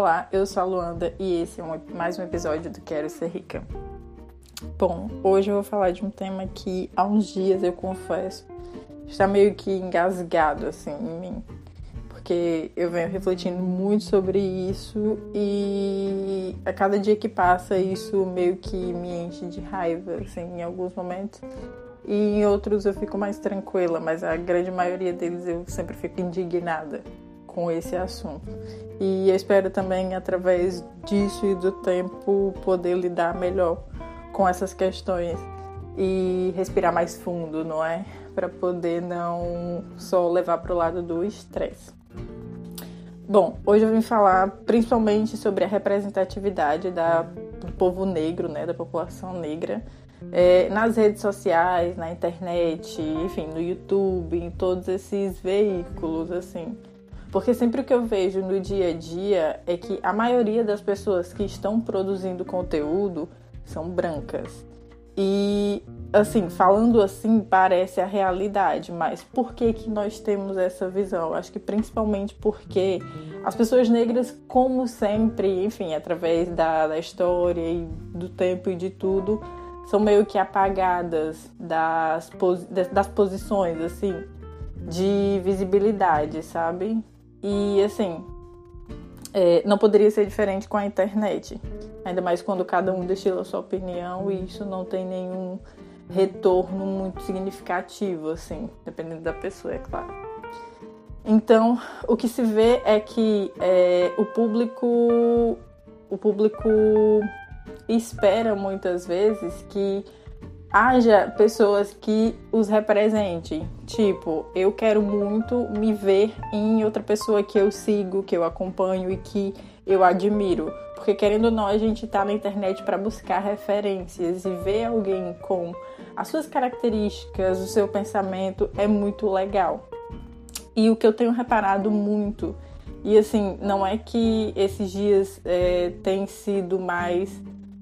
Olá, eu sou a Luanda e esse é um, mais um episódio do Quero Ser Rica. Bom, hoje eu vou falar de um tema que há uns dias eu confesso está meio que engasgado assim em mim, porque eu venho refletindo muito sobre isso e a cada dia que passa isso meio que me enche de raiva assim em alguns momentos. E em outros eu fico mais tranquila, mas a grande maioria deles eu sempre fico indignada com esse assunto. E espero também, através disso e do tempo, poder lidar melhor com essas questões e respirar mais fundo, não é? Para poder não só levar para o lado do estresse. Bom, hoje eu vim falar principalmente sobre a representatividade da, do povo negro, né, da população negra, é, nas redes sociais, na internet, enfim, no YouTube, em todos esses veículos, assim. Porque sempre o que eu vejo no dia a dia é que a maioria das pessoas que estão produzindo conteúdo são brancas. E assim, falando assim, parece a realidade, mas por que que nós temos essa visão? Acho que principalmente porque as pessoas negras, como sempre, enfim, através da, da história e do tempo e de tudo, são meio que apagadas das, das posições, assim, de visibilidade, sabe? E assim, é, não poderia ser diferente com a internet. Ainda mais quando cada um destila sua opinião e isso não tem nenhum retorno muito significativo, assim, dependendo da pessoa, é claro. Então, o que se vê é que é, o público, o público espera muitas vezes que haja pessoas que os representem. Tipo, eu quero muito me ver em outra pessoa que eu sigo, que eu acompanho e que eu admiro. Porque querendo ou não, a gente tá na internet para buscar referências e ver alguém com as suas características, o seu pensamento é muito legal. E o que eu tenho reparado muito, e assim, não é que esses dias é, tem sido mais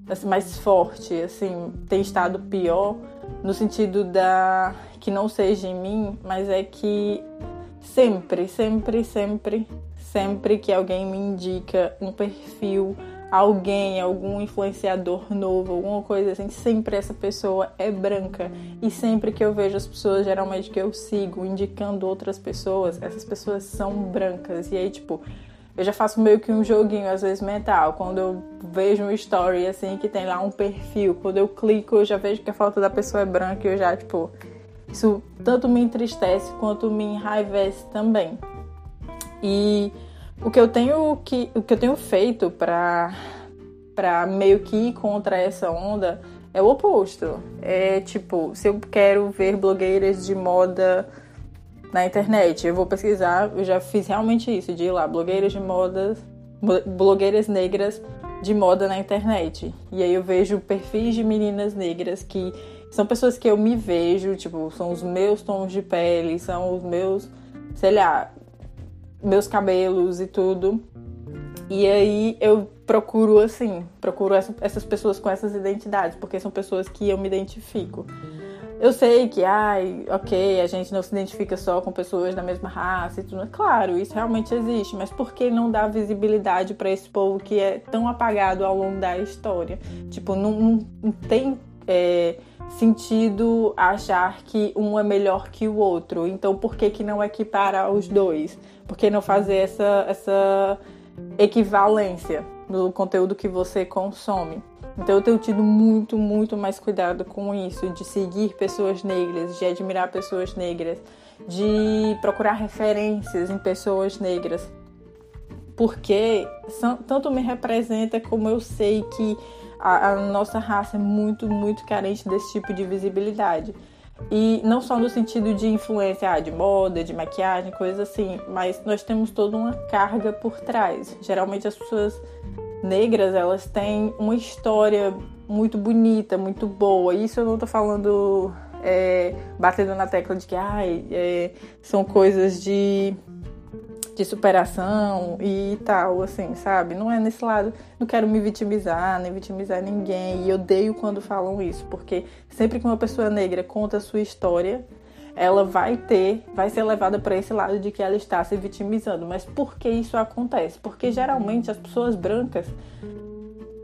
assim, mais forte, assim, tem estado pior no sentido da que não seja em mim, mas é que sempre, sempre, sempre, sempre que alguém me indica um perfil, alguém, algum influenciador novo, alguma coisa assim, sempre essa pessoa é branca. E sempre que eu vejo as pessoas, geralmente que eu sigo, indicando outras pessoas, essas pessoas são brancas. E aí, tipo, eu já faço meio que um joguinho, às vezes mental. Quando eu vejo um story assim que tem lá um perfil, quando eu clico, eu já vejo que a foto da pessoa é branca e eu já, tipo, isso tanto me entristece quanto me enraivece também. E o que eu tenho que o que eu tenho feito para para meio que ir contra essa onda é o oposto. É tipo, se eu quero ver blogueiras de moda na internet. Eu vou pesquisar, eu já fiz realmente isso, de ir lá, blogueiras de modas, blogueiras negras de moda na internet. E aí eu vejo perfis de meninas negras que são pessoas que eu me vejo, tipo, são os meus tons de pele, são os meus, sei lá, meus cabelos e tudo. E aí eu procuro assim, procuro essas pessoas com essas identidades, porque são pessoas que eu me identifico. Eu sei que, ai, ok, a gente não se identifica só com pessoas da mesma raça e tudo. Claro, isso realmente existe, mas por que não dar visibilidade para esse povo que é tão apagado ao longo da história? Tipo, não, não, tem é, sentido achar que um é melhor que o outro. Então, por que, que não equiparar os dois? Por que não fazer essa, essa equivalência no conteúdo que você consome? Então eu tenho tido muito, muito mais cuidado com isso, de seguir pessoas negras, de admirar pessoas negras, de procurar referências em pessoas negras. Porque tanto me representa como eu sei que a, a nossa raça é muito, muito carente desse tipo de visibilidade. E não só no sentido de influência ah, de moda, de maquiagem, coisas assim, mas nós temos toda uma carga por trás. Geralmente as pessoas negras, elas têm uma história muito bonita, muito boa. Isso eu não tô falando é, batendo na tecla de que ai, é, são coisas de, de superação e tal, assim, sabe? Não é nesse lado. Não quero me vitimizar, nem vitimizar ninguém. E eu odeio quando falam isso, porque sempre que uma pessoa negra conta a sua história, ela vai ter, vai ser levada para esse lado de que ela está se vitimizando. Mas por que isso acontece? Porque geralmente as pessoas brancas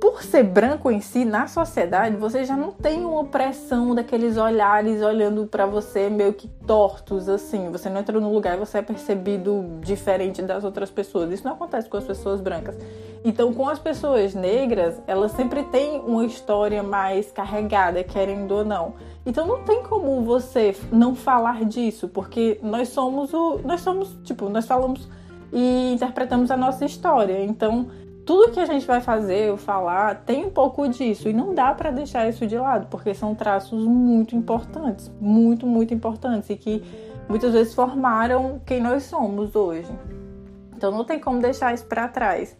por ser branco em si, na sociedade, você já não tem uma pressão daqueles olhares olhando para você meio que tortos, assim. Você não entra num lugar e você é percebido diferente das outras pessoas. Isso não acontece com as pessoas brancas. Então, com as pessoas negras, elas sempre têm uma história mais carregada, querendo ou não. Então, não tem como você não falar disso, porque nós somos o. Nós somos, tipo, nós falamos e interpretamos a nossa história. Então tudo que a gente vai fazer ou falar tem um pouco disso e não dá para deixar isso de lado, porque são traços muito importantes, muito, muito importantes e que muitas vezes formaram quem nós somos hoje. Então não tem como deixar isso para trás.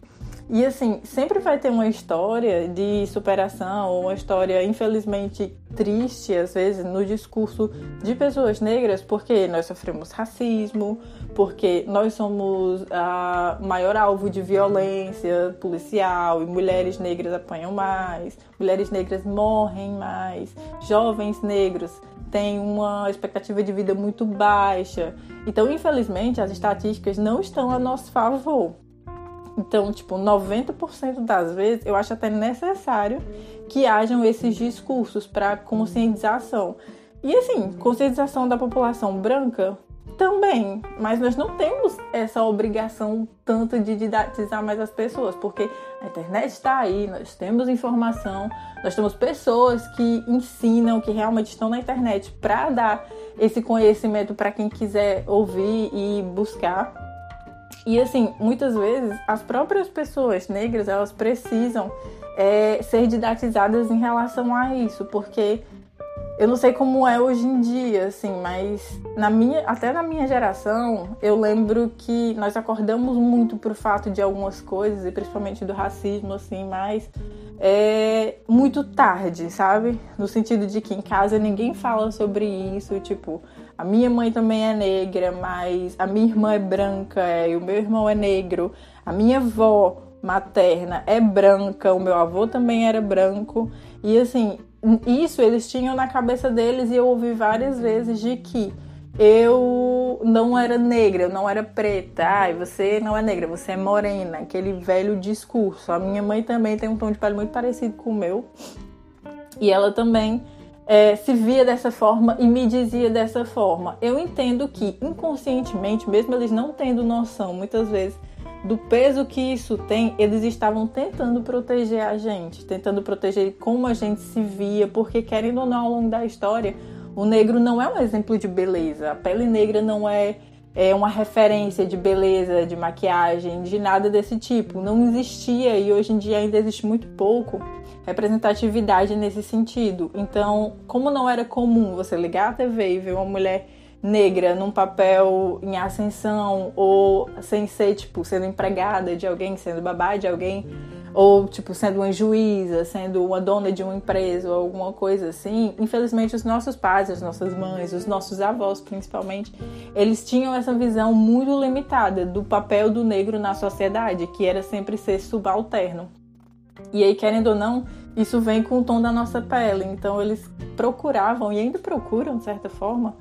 E assim, sempre vai ter uma história de superação, uma história infelizmente triste, às vezes, no discurso de pessoas negras, porque nós sofremos racismo, porque nós somos a maior alvo de violência policial e mulheres negras apanham mais, mulheres negras morrem mais, jovens negros têm uma expectativa de vida muito baixa. Então, infelizmente, as estatísticas não estão a nosso favor. Então, tipo, 90% das vezes eu acho até necessário que hajam esses discursos para conscientização. E assim, conscientização da população branca também, mas nós não temos essa obrigação tanto de didatizar mais as pessoas, porque a internet está aí, nós temos informação, nós temos pessoas que ensinam, que realmente estão na internet para dar esse conhecimento para quem quiser ouvir e buscar. E assim, muitas vezes as próprias pessoas negras elas precisam é, ser didatizadas em relação a isso, porque eu não sei como é hoje em dia, assim, mas na minha, até na minha geração, eu lembro que nós acordamos muito pro fato de algumas coisas, e principalmente do racismo, assim, mas é muito tarde, sabe? No sentido de que em casa ninguém fala sobre isso, tipo, a minha mãe também é negra, mas a minha irmã é branca é, e o meu irmão é negro. A minha avó materna é branca, o meu avô também era branco. E assim, isso eles tinham na cabeça deles e eu ouvi várias vezes de que eu não era negra, eu não era preta. Ai, você não é negra, você é morena. Aquele velho discurso. A minha mãe também tem um tom de pele muito parecido com o meu. E ela também é, se via dessa forma e me dizia dessa forma. Eu entendo que inconscientemente, mesmo eles não tendo noção, muitas vezes, do peso que isso tem, eles estavam tentando proteger a gente, tentando proteger como a gente se via, porque querendo ou não, ao longo da história, o negro não é um exemplo de beleza. A pele negra não é, é uma referência de beleza, de maquiagem, de nada desse tipo. Não existia e hoje em dia ainda existe muito pouco representatividade nesse sentido. Então, como não era comum você ligar a TV e ver uma mulher negra num papel em ascensão ou sem ser tipo sendo empregada de alguém, sendo babá de alguém, ou tipo sendo uma juíza, sendo uma dona de uma empresa ou alguma coisa assim, infelizmente os nossos pais, as nossas mães, os nossos avós principalmente, eles tinham essa visão muito limitada do papel do negro na sociedade, que era sempre ser subalterno. E aí, querendo ou não, isso vem com o tom da nossa pele. Então, eles procuravam e ainda procuram, de certa forma,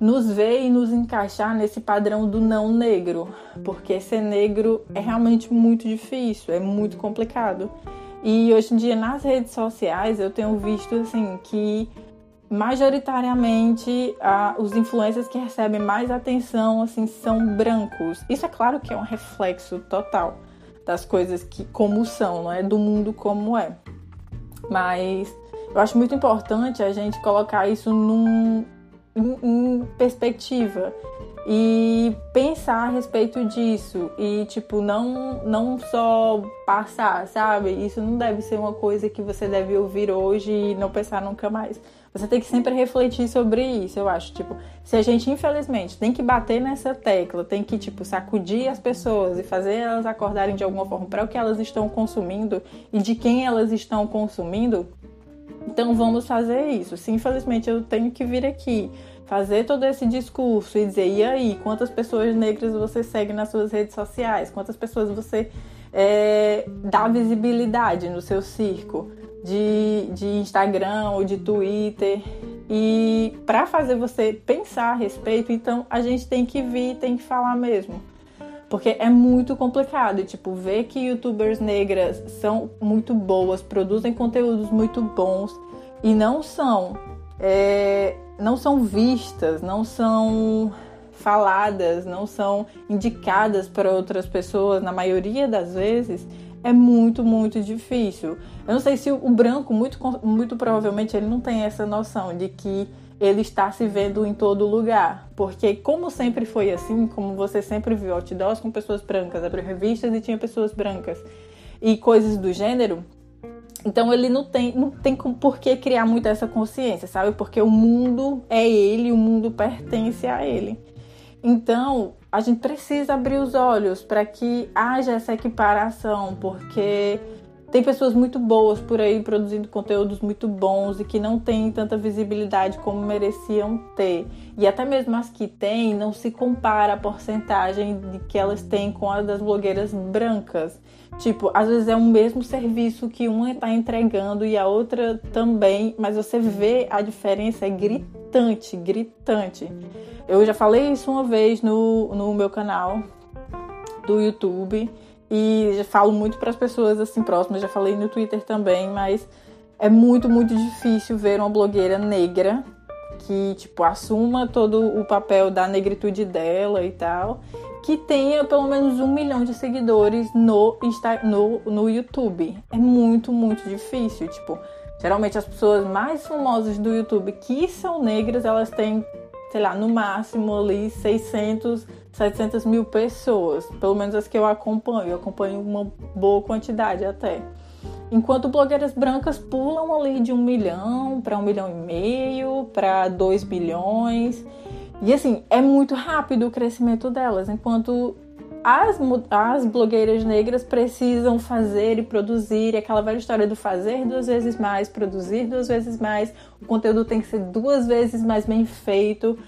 nos ver e nos encaixar nesse padrão do não negro, porque ser negro é realmente muito difícil, é muito complicado. E hoje em dia nas redes sociais eu tenho visto assim que majoritariamente os influencers que recebem mais atenção assim são brancos. Isso é claro que é um reflexo total das coisas que como são, não é do mundo como é. Mas eu acho muito importante a gente colocar isso num, em, perspectiva e pensar a respeito disso e tipo não não só passar, sabe? Isso não deve ser uma coisa que você deve ouvir hoje e não pensar nunca mais. Você tem que sempre refletir sobre isso, eu acho. Tipo, se a gente, infelizmente, tem que bater nessa tecla, tem que, tipo, sacudir as pessoas e fazer elas acordarem de alguma forma para o que elas estão consumindo e de quem elas estão consumindo, então vamos fazer isso. Se infelizmente eu tenho que vir aqui fazer todo esse discurso e dizer, e aí, quantas pessoas negras você segue nas suas redes sociais? Quantas pessoas você é, dá visibilidade no seu circo? de, de Instagram ou de Twitter. E para fazer você pensar a respeito, então a gente tem que vir, tem que falar mesmo. Porque é muito complicado, tipo, ver que youtubers negras são muito boas, produzem conteúdos muito bons e não são é, não são vistas, não são faladas, não são indicadas para outras pessoas, na maioria das vezes, é muito, muito difícil. Eu não sei se o branco, muito, muito provavelmente, ele não tem essa noção de que ele está se vendo em todo lugar. Porque, como sempre foi assim, como você sempre viu outdoors com pessoas brancas, abriu revistas e tinha pessoas brancas e coisas do gênero, então ele não tem, não tem por que criar muito essa consciência, sabe? Porque o mundo é ele, o mundo pertence a ele. Então a gente precisa abrir os olhos para que haja essa equiparação, porque tem pessoas muito boas por aí produzindo conteúdos muito bons e que não têm tanta visibilidade como mereciam ter. E até mesmo as que têm, não se compara a porcentagem de que elas têm com a das blogueiras brancas. Tipo, às vezes é o mesmo serviço que uma está entregando e a outra também, mas você vê a diferença, é gritante, gritante. Eu já falei isso uma vez no, no meu canal do YouTube e falo muito para as pessoas assim próximas, já falei no Twitter também, mas é muito, muito difícil ver uma blogueira negra que, tipo, assuma todo o papel da negritude dela e tal, que tenha pelo menos um milhão de seguidores no, Insta no, no YouTube. É muito, muito difícil. Tipo, geralmente as pessoas mais famosas do YouTube que são negras, elas têm, sei lá, no máximo ali 600 700 mil pessoas, pelo menos as que eu acompanho. Eu acompanho uma boa quantidade até. Enquanto blogueiras brancas pulam ali de um milhão para um milhão e meio, para dois bilhões. E assim, é muito rápido o crescimento delas, enquanto as, as blogueiras negras precisam fazer e produzir aquela velha história do fazer duas vezes mais, produzir duas vezes mais, o conteúdo tem que ser duas vezes mais bem feito,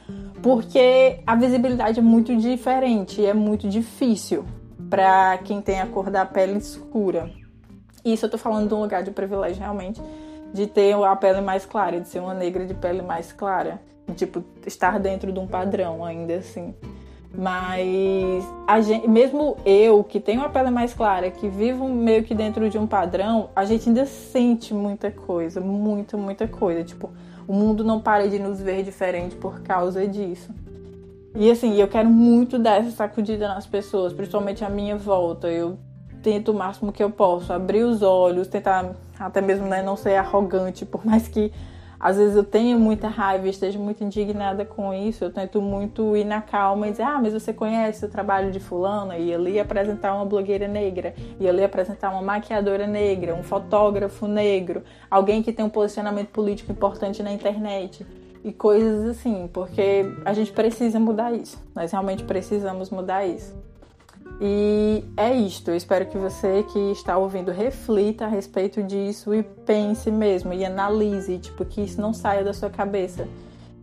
porque a visibilidade é muito diferente, é muito difícil para quem tem a cor da pele escura. Isso eu tô falando de um lugar de privilégio realmente, de ter a pele mais clara, de ser uma negra de pele mais clara, de, tipo estar dentro de um padrão ainda assim. Mas a gente, mesmo eu, que tenho a pele mais clara, que vivo meio que dentro de um padrão, a gente ainda sente muita coisa, muita, muita coisa. Tipo, o mundo não para de nos ver diferente por causa disso. E assim, eu quero muito dar essa sacudida nas pessoas, principalmente à minha volta. Eu tento o máximo que eu posso abrir os olhos, tentar até mesmo né, não ser arrogante, por mais que às vezes eu tenho muita raiva esteja muito indignada com isso, eu tento muito ir na calma e dizer, ah, mas você conhece o trabalho de fulano? E ali apresentar uma blogueira negra, e ali apresentar uma maquiadora negra, um fotógrafo negro, alguém que tem um posicionamento político importante na internet. E coisas assim, porque a gente precisa mudar isso. Nós realmente precisamos mudar isso. E é isto. Eu espero que você que está ouvindo reflita a respeito disso e pense mesmo e analise, tipo, que isso não saia da sua cabeça.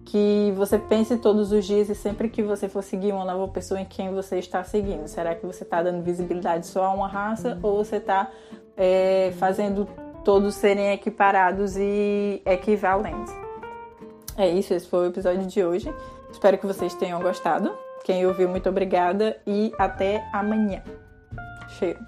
Que você pense todos os dias e sempre que você for seguir uma nova pessoa em quem você está seguindo. Será que você está dando visibilidade só a uma raça ou você está é, fazendo todos serem equiparados e equivalentes? É isso, esse foi o episódio de hoje. Espero que vocês tenham gostado. Quem ouviu, muito obrigada e até amanhã. Cheiro.